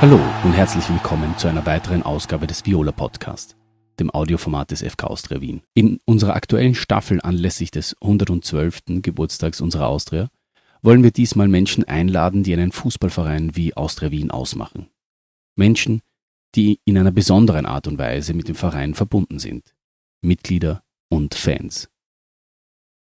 Hallo und herzlich willkommen zu einer weiteren Ausgabe des Viola Podcast, dem Audioformat des FK Austria Wien. In unserer aktuellen Staffel anlässlich des 112. Geburtstags unserer Austria wollen wir diesmal Menschen einladen, die einen Fußballverein wie Austria Wien ausmachen. Menschen, die in einer besonderen Art und Weise mit dem Verein verbunden sind. Mitglieder und Fans.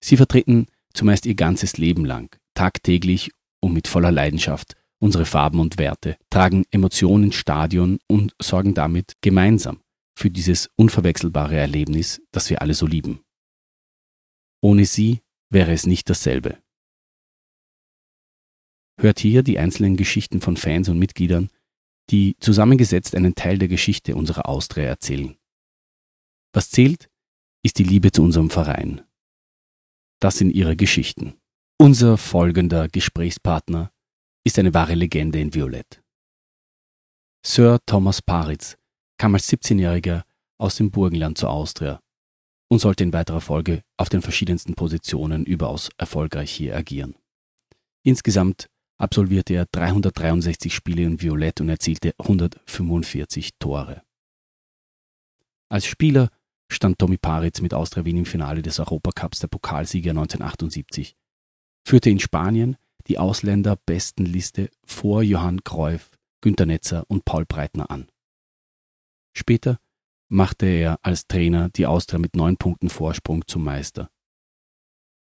Sie vertreten zumeist ihr ganzes Leben lang, tagtäglich und mit voller Leidenschaft unsere Farben und Werte, tragen Emotionen ins Stadion und sorgen damit gemeinsam für dieses unverwechselbare Erlebnis, das wir alle so lieben. Ohne sie wäre es nicht dasselbe. Hört hier die einzelnen Geschichten von Fans und Mitgliedern, die zusammengesetzt einen Teil der Geschichte unserer Austria erzählen. Was zählt, ist die Liebe zu unserem Verein. Das sind ihre Geschichten. Unser folgender Gesprächspartner ist eine wahre Legende in Violett. Sir Thomas Paritz kam als 17-Jähriger aus dem Burgenland zur Austria und sollte in weiterer Folge auf den verschiedensten Positionen überaus erfolgreich hier agieren. Insgesamt absolvierte er 363 Spiele in Violett und erzielte 145 Tore. Als Spieler stand Tommy Paritz mit Austria Wien im Finale des Europacups der Pokalsieger 1978, führte in Spanien die Ausländerbestenliste vor Johann Cruyff, Günter Netzer und Paul Breitner an. Später machte er als Trainer die Austria mit neun Punkten Vorsprung zum Meister.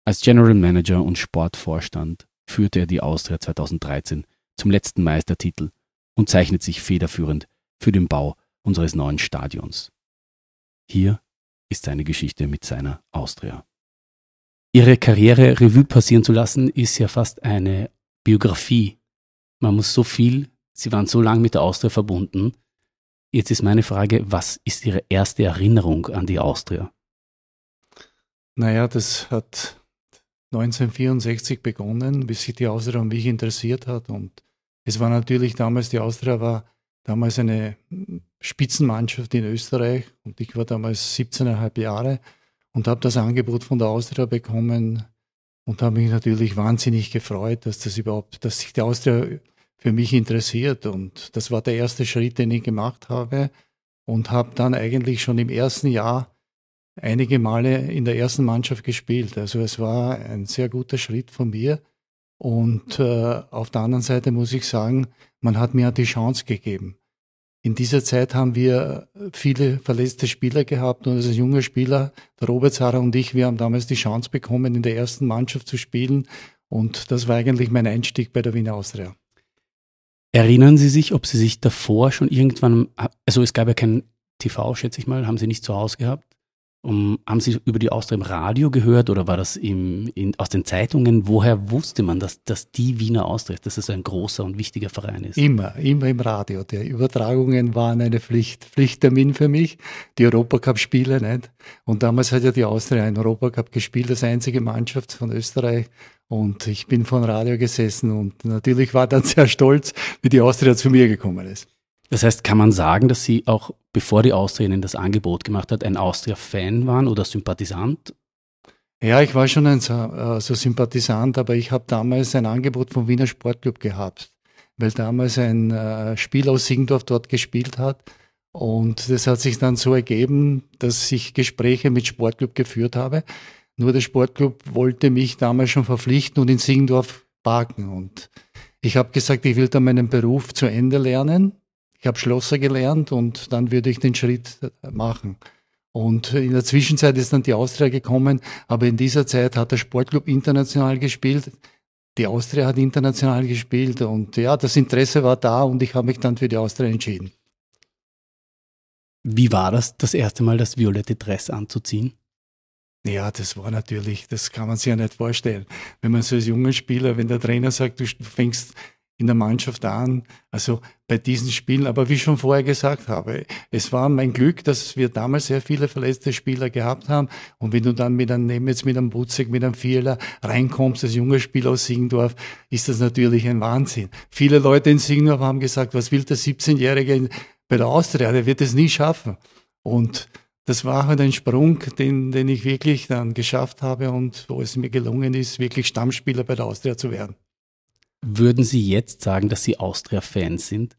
Als General Manager und Sportvorstand führte er die Austria 2013 zum letzten Meistertitel und zeichnet sich federführend für den Bau unseres neuen Stadions. Hier ist seine Geschichte mit seiner Austria. Ihre Karriere Revue passieren zu lassen, ist ja fast eine Biografie. Man muss so viel, Sie waren so lange mit der Austria verbunden. Jetzt ist meine Frage, was ist Ihre erste Erinnerung an die Austria? Naja, das hat 1964 begonnen, bis sich die Austria an mich interessiert hat. Und es war natürlich damals, die Austria war damals eine Spitzenmannschaft in Österreich und ich war damals 17,5 Jahre und habe das Angebot von der Austria bekommen und habe mich natürlich wahnsinnig gefreut, dass das überhaupt, dass sich die Austria für mich interessiert und das war der erste Schritt, den ich gemacht habe und habe dann eigentlich schon im ersten Jahr einige Male in der ersten Mannschaft gespielt. Also es war ein sehr guter Schritt von mir. Und äh, auf der anderen Seite muss ich sagen, man hat mir die Chance gegeben. In dieser Zeit haben wir viele verletzte Spieler gehabt und als junger Spieler, der Robert Zara und ich, wir haben damals die Chance bekommen, in der ersten Mannschaft zu spielen. Und das war eigentlich mein Einstieg bei der Wiener Austria. Erinnern Sie sich, ob Sie sich davor schon irgendwann, also es gab ja kein TV, schätze ich mal, haben Sie nicht zu Hause gehabt? Um, haben Sie über die Austria im Radio gehört oder war das im, in, aus den Zeitungen? Woher wusste man, dass, dass die Wiener Austria, dass es ein großer und wichtiger Verein ist? Immer, immer im Radio. Die Übertragungen waren eine Pflicht, Pflichttermin für mich. Die Europacup-Spiele, nicht? Und damals hat ja die Austria einen Europacup gespielt, als einzige Mannschaft von Österreich. Und ich bin vor dem Radio gesessen und natürlich war dann sehr stolz, wie die Austria zu mir gekommen ist. Das heißt, kann man sagen, dass Sie auch, bevor die Austria Ihnen das Angebot gemacht hat, ein Austria-Fan waren oder Sympathisant? Ja, ich war schon ein so, äh, so Sympathisant, aber ich habe damals ein Angebot vom Wiener Sportclub gehabt, weil damals ein äh, Spiel aus Singdorf dort gespielt hat. Und das hat sich dann so ergeben, dass ich Gespräche mit Sportclub geführt habe. Nur der Sportclub wollte mich damals schon verpflichten und in Singdorf parken. Und ich habe gesagt, ich will da meinen Beruf zu Ende lernen ich habe Schlosser gelernt und dann würde ich den Schritt machen. Und in der Zwischenzeit ist dann die Austria gekommen, aber in dieser Zeit hat der Sportclub international gespielt. Die Austria hat international gespielt und ja, das Interesse war da und ich habe mich dann für die Austria entschieden. Wie war das, das erste Mal das violette Dress anzuziehen? Ja, das war natürlich, das kann man sich ja nicht vorstellen. Wenn man so als junger Spieler, wenn der Trainer sagt, du fängst in der Mannschaft an, also bei diesen Spielen. Aber wie ich schon vorher gesagt habe, es war mein Glück, dass wir damals sehr viele verletzte Spieler gehabt haben. Und wenn du dann mit einem, nehmen jetzt mit einem Butzek, mit einem Vierler reinkommst, als junger Spieler aus Siegendorf, ist das natürlich ein Wahnsinn. Viele Leute in Siegendorf haben gesagt, was will der 17-Jährige bei der Austria? Der wird es nie schaffen. Und das war halt ein Sprung, den, den ich wirklich dann geschafft habe und wo es mir gelungen ist, wirklich Stammspieler bei der Austria zu werden. Würden Sie jetzt sagen, dass Sie Austria-Fans sind?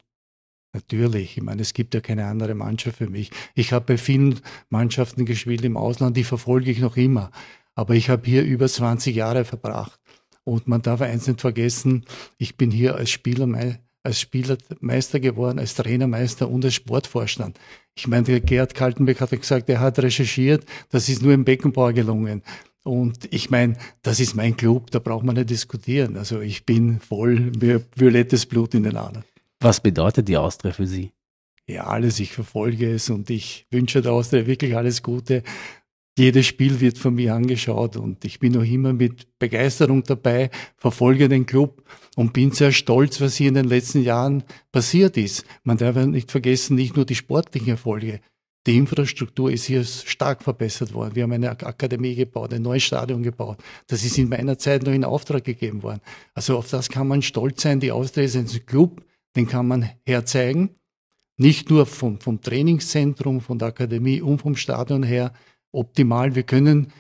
Natürlich, ich meine, es gibt ja keine andere Mannschaft für mich. Ich habe bei vielen Mannschaften gespielt im Ausland, die verfolge ich noch immer. Aber ich habe hier über 20 Jahre verbracht. Und man darf eins nicht vergessen, ich bin hier als Spieler, als Spielermeister geworden, als Trainermeister und als Sportvorstand. Ich meine, der Gerhard Kaltenbeck hat gesagt, er hat recherchiert, das ist nur im Beckenbauer gelungen. Und ich meine, das ist mein Club, da braucht man nicht diskutieren. Also ich bin voll violettes Blut in den Adern. Was bedeutet die Austria für Sie? Ja, alles. Ich verfolge es und ich wünsche der Austria wirklich alles Gute. Jedes Spiel wird von mir angeschaut und ich bin noch immer mit Begeisterung dabei, verfolge den Club und bin sehr stolz, was hier in den letzten Jahren passiert ist. Man darf nicht vergessen, nicht nur die sportlichen Erfolge. Die Infrastruktur ist hier stark verbessert worden. Wir haben eine Akademie gebaut, ein neues Stadion gebaut. Das ist in meiner Zeit noch in Auftrag gegeben worden. Also auf das kann man stolz sein. Die Austria ist ein Club, den kann man herzeigen. Nicht nur vom, vom Trainingszentrum, von der Akademie und vom Stadion her, optimal. Wir können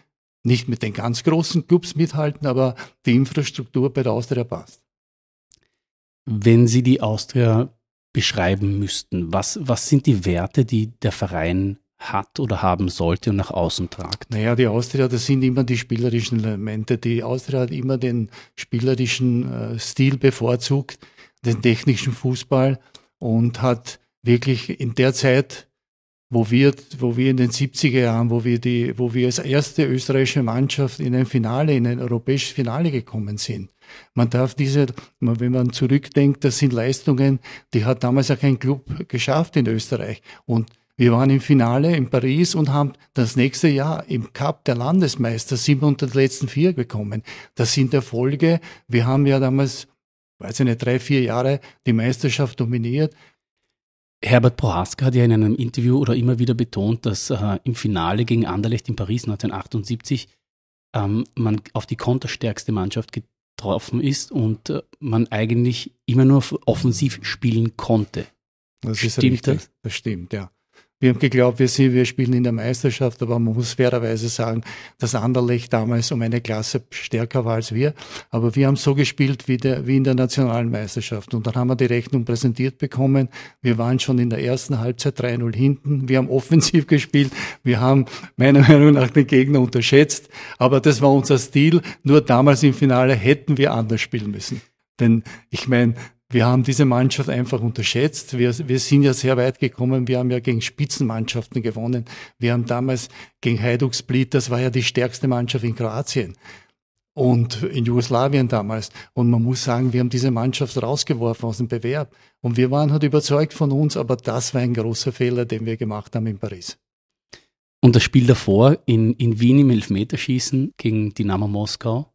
nicht mit den ganz großen Clubs mithalten, aber die Infrastruktur bei der Austria passt. Wenn Sie die Austria beschreiben müssten, was, was sind die Werte, die der Verein hat oder haben sollte und nach außen tragt? Naja, die Austria, das sind immer die spielerischen Elemente. Die Austria hat immer den spielerischen äh, Stil bevorzugt, den technischen Fußball und hat wirklich in der Zeit wo wir, wo wir in den 70er Jahren, wo wir die, wo wir als erste österreichische Mannschaft in ein Finale, in ein europäisches Finale gekommen sind. Man darf diese, wenn man zurückdenkt, das sind Leistungen, die hat damals auch kein Club geschafft in Österreich. Und wir waren im Finale in Paris und haben das nächste Jahr im Cup der Landesmeister sind unter die letzten vier gekommen. Das sind Erfolge. Wir haben ja damals, weiß ich nicht, drei, vier Jahre die Meisterschaft dominiert. Herbert Prohaska hat ja in einem Interview oder immer wieder betont, dass äh, im Finale gegen Anderlecht in Paris 1978 ähm, man auf die konterstärkste Mannschaft getroffen ist und äh, man eigentlich immer nur offensiv spielen konnte. Das stimmt richtig. das? Das stimmt, ja. Wir haben geglaubt, wir, sind, wir spielen in der Meisterschaft, aber man muss fairerweise sagen, dass Anderlecht damals um eine Klasse stärker war als wir. Aber wir haben so gespielt wie, der, wie in der nationalen Meisterschaft. Und dann haben wir die Rechnung präsentiert bekommen. Wir waren schon in der ersten Halbzeit 3-0 hinten. Wir haben offensiv gespielt. Wir haben meiner Meinung nach den Gegner unterschätzt. Aber das war unser Stil. Nur damals im Finale hätten wir anders spielen müssen. Denn ich meine, wir haben diese Mannschaft einfach unterschätzt. Wir, wir sind ja sehr weit gekommen. Wir haben ja gegen Spitzenmannschaften gewonnen. Wir haben damals gegen Hajduk Split, das war ja die stärkste Mannschaft in Kroatien und in Jugoslawien damals. Und man muss sagen, wir haben diese Mannschaft rausgeworfen aus dem Bewerb. Und wir waren halt überzeugt von uns, aber das war ein großer Fehler, den wir gemacht haben in Paris. Und das Spiel davor in, in Wien im Elfmeterschießen gegen Dynamo Moskau?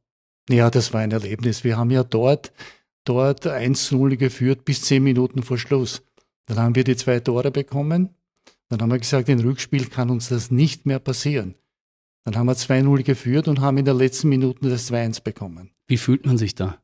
Ja, das war ein Erlebnis. Wir haben ja dort dort 1-0 geführt bis 10 Minuten vor Schluss. Dann haben wir die zwei Tore bekommen. Dann haben wir gesagt, im Rückspiel kann uns das nicht mehr passieren. Dann haben wir 2-0 geführt und haben in der letzten Minute das 2-1 bekommen. Wie fühlt man sich da?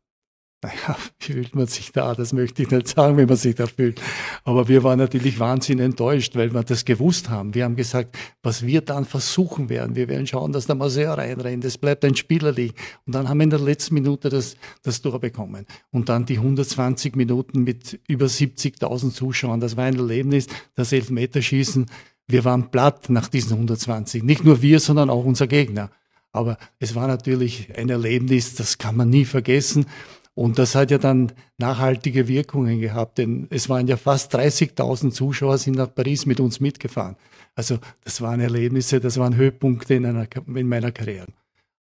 Naja, fühlt man sich da? Das möchte ich nicht sagen, wie man sich da fühlt. Aber wir waren natürlich wahnsinnig enttäuscht, weil wir das gewusst haben. Wir haben gesagt, was wir dann versuchen werden, wir werden schauen, dass der Maseur reinrennt. Es bleibt ein Spieler liegen. Und dann haben wir in der letzten Minute das, das Tor bekommen. Und dann die 120 Minuten mit über 70.000 Zuschauern. Das war ein Erlebnis, das Elfmeterschießen. Wir waren platt nach diesen 120. Nicht nur wir, sondern auch unser Gegner. Aber es war natürlich ein Erlebnis, das kann man nie vergessen. Und das hat ja dann nachhaltige Wirkungen gehabt, denn es waren ja fast 30.000 Zuschauer sind nach Paris mit uns mitgefahren. Also das waren Erlebnisse, das waren Höhepunkte in, einer, in meiner Karriere.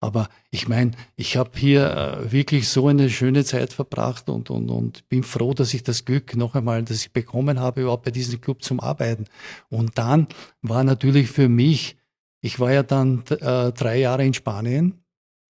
Aber ich meine, ich habe hier äh, wirklich so eine schöne Zeit verbracht und, und, und bin froh, dass ich das Glück noch einmal, dass ich bekommen habe, überhaupt bei diesem Club zum Arbeiten. Und dann war natürlich für mich, ich war ja dann äh, drei Jahre in Spanien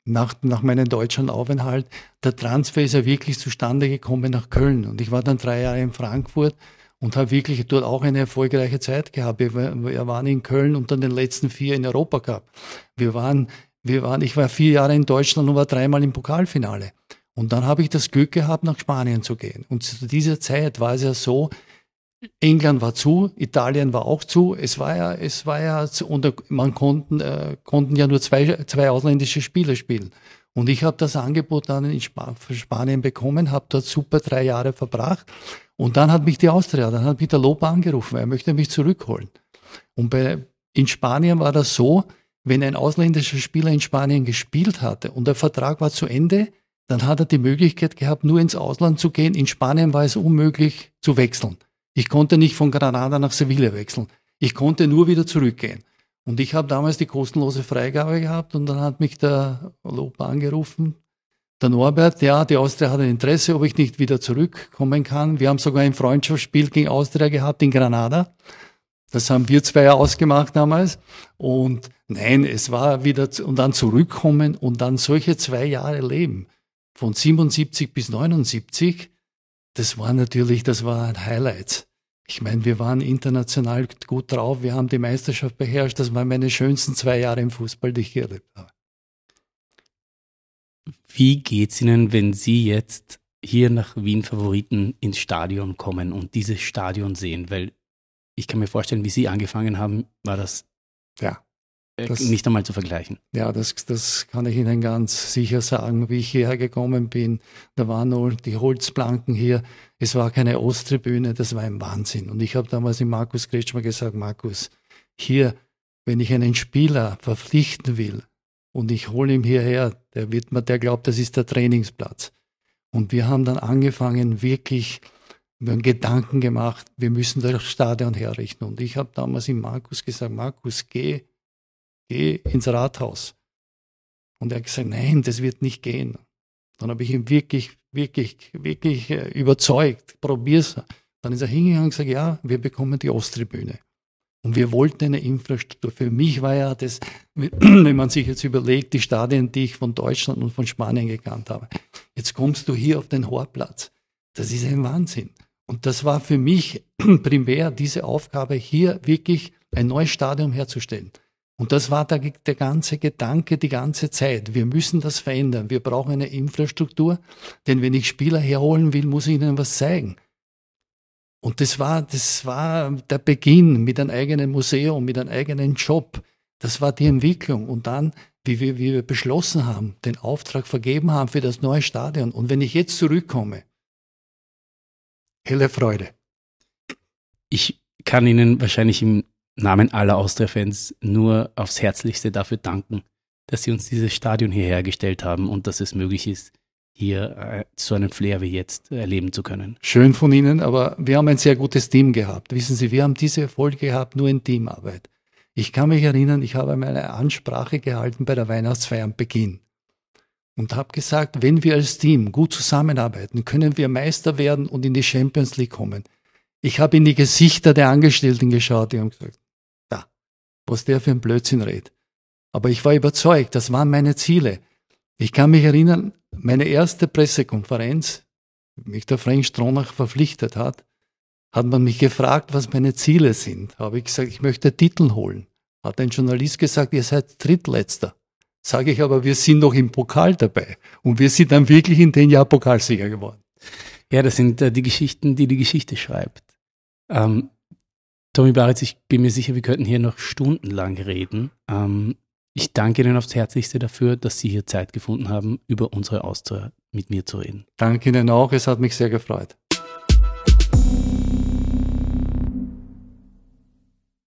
nach, nach meinem deutschen Aufenthalt, der Transfer ist ja wirklich zustande gekommen nach Köln. Und ich war dann drei Jahre in Frankfurt und habe wirklich dort auch eine erfolgreiche Zeit gehabt. Wir, wir waren in Köln unter den letzten vier in Europa Cup. Wir waren, wir waren, ich war vier Jahre in Deutschland und war dreimal im Pokalfinale. Und dann habe ich das Glück gehabt, nach Spanien zu gehen. Und zu dieser Zeit war es ja so, England war zu, Italien war auch zu. Es war ja, es war ja, und man konnten, äh, konnten ja nur zwei, zwei ausländische Spieler spielen. Und ich habe das Angebot dann in Sp Spanien bekommen, habe dort super drei Jahre verbracht. Und dann hat mich die Austria, dann hat mich der Lob angerufen, er möchte mich zurückholen. Und bei, in Spanien war das so, wenn ein ausländischer Spieler in Spanien gespielt hatte und der Vertrag war zu Ende, dann hat er die Möglichkeit gehabt, nur ins Ausland zu gehen. In Spanien war es unmöglich zu wechseln. Ich konnte nicht von Granada nach Sevilla wechseln. Ich konnte nur wieder zurückgehen. Und ich habe damals die kostenlose Freigabe gehabt und dann hat mich der Lob angerufen, der Norbert, ja, die Austria hat ein Interesse, ob ich nicht wieder zurückkommen kann. Wir haben sogar ein Freundschaftsspiel gegen Austria gehabt in Granada. Das haben wir zwei ausgemacht damals. Und nein, es war wieder, und dann zurückkommen und dann solche zwei Jahre leben. Von 77 bis 79. Das war natürlich, das war ein Highlight. Ich meine, wir waren international gut drauf, wir haben die Meisterschaft beherrscht. Das waren meine schönsten zwei Jahre im Fußball, die ich erlebt habe. Wie geht's Ihnen, wenn Sie jetzt hier nach Wien Favoriten ins Stadion kommen und dieses Stadion sehen? Weil ich kann mir vorstellen, wie Sie angefangen haben, war das ja. Äh, das, nicht einmal zu vergleichen. Ja, das, das kann ich Ihnen ganz sicher sagen. Wie ich hierher gekommen bin, da waren nur die Holzplanken hier. Es war keine Osttribüne, das war ein Wahnsinn. Und ich habe damals dem Markus Kretschmer gesagt, Markus, hier, wenn ich einen Spieler verpflichten will und ich hole ihn hierher, der wird mir, der glaubt, das ist der Trainingsplatz. Und wir haben dann angefangen, wirklich, wir haben Gedanken gemacht, wir müssen das Stadion herrichten. Und ich habe damals ihm Markus gesagt, Markus, geh geh ins Rathaus. Und er hat gesagt, nein, das wird nicht gehen. Dann habe ich ihn wirklich, wirklich, wirklich äh, überzeugt, probier's. Dann ist er hingegangen und gesagt, ja, wir bekommen die Osttribüne. Und wir wollten eine Infrastruktur. Für mich war ja das, wenn man sich jetzt überlegt, die Stadien, die ich von Deutschland und von Spanien gekannt habe. Jetzt kommst du hier auf den Horplatz. Das ist ein Wahnsinn. Und das war für mich primär diese Aufgabe, hier wirklich ein neues Stadion herzustellen. Und das war der, der ganze Gedanke die ganze Zeit. Wir müssen das verändern. Wir brauchen eine Infrastruktur, denn wenn ich Spieler herholen will, muss ich ihnen was zeigen. Und das war, das war der Beginn mit einem eigenen Museum, mit einem eigenen Job. Das war die Entwicklung. Und dann, wie wir, wie wir beschlossen haben, den Auftrag vergeben haben für das neue Stadion. Und wenn ich jetzt zurückkomme, helle Freude. Ich kann Ihnen wahrscheinlich im Namen aller Austria-Fans nur aufs Herzlichste dafür danken, dass sie uns dieses Stadion hierher gestellt haben und dass es möglich ist, hier äh, so einen Flair wie jetzt erleben zu können. Schön von Ihnen, aber wir haben ein sehr gutes Team gehabt. Wissen Sie, wir haben diese Erfolge gehabt nur in Teamarbeit. Ich kann mich erinnern, ich habe meine Ansprache gehalten bei der Weihnachtsfeier am Beginn und habe gesagt, wenn wir als Team gut zusammenarbeiten, können wir Meister werden und in die Champions League kommen. Ich habe in die Gesichter der Angestellten geschaut, die haben gesagt, was der für ein Blödsinn redet. Aber ich war überzeugt, das waren meine Ziele. Ich kann mich erinnern, meine erste Pressekonferenz, mich der Frank Stronach verpflichtet hat, hat man mich gefragt, was meine Ziele sind. Habe ich gesagt, ich möchte Titel holen. Hat ein Journalist gesagt, ihr seid Drittletzter. Sage ich aber, wir sind noch im Pokal dabei. Und wir sind dann wirklich in den Jahr Pokalsieger geworden. Ja, das sind äh, die Geschichten, die die Geschichte schreibt. Ähm, Tommy Baritz, ich bin mir sicher, wir könnten hier noch stundenlang reden. Ähm, ich danke Ihnen aufs Herzlichste dafür, dass Sie hier Zeit gefunden haben, über unsere Austria mit mir zu reden. Danke Ihnen auch, es hat mich sehr gefreut.